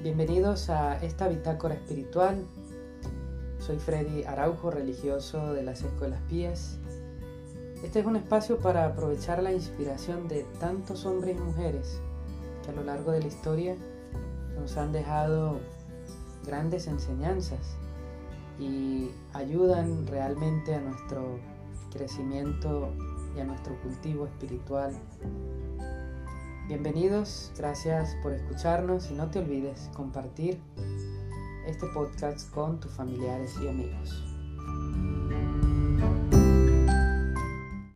Bienvenidos a esta bitácora espiritual. Soy Freddy Araujo, religioso de las Escuelas Pías. Este es un espacio para aprovechar la inspiración de tantos hombres y mujeres que a lo largo de la historia nos han dejado grandes enseñanzas y ayudan realmente a nuestro crecimiento y a nuestro cultivo espiritual Bienvenidos, gracias por escucharnos y no te olvides compartir este podcast con tus familiares y amigos.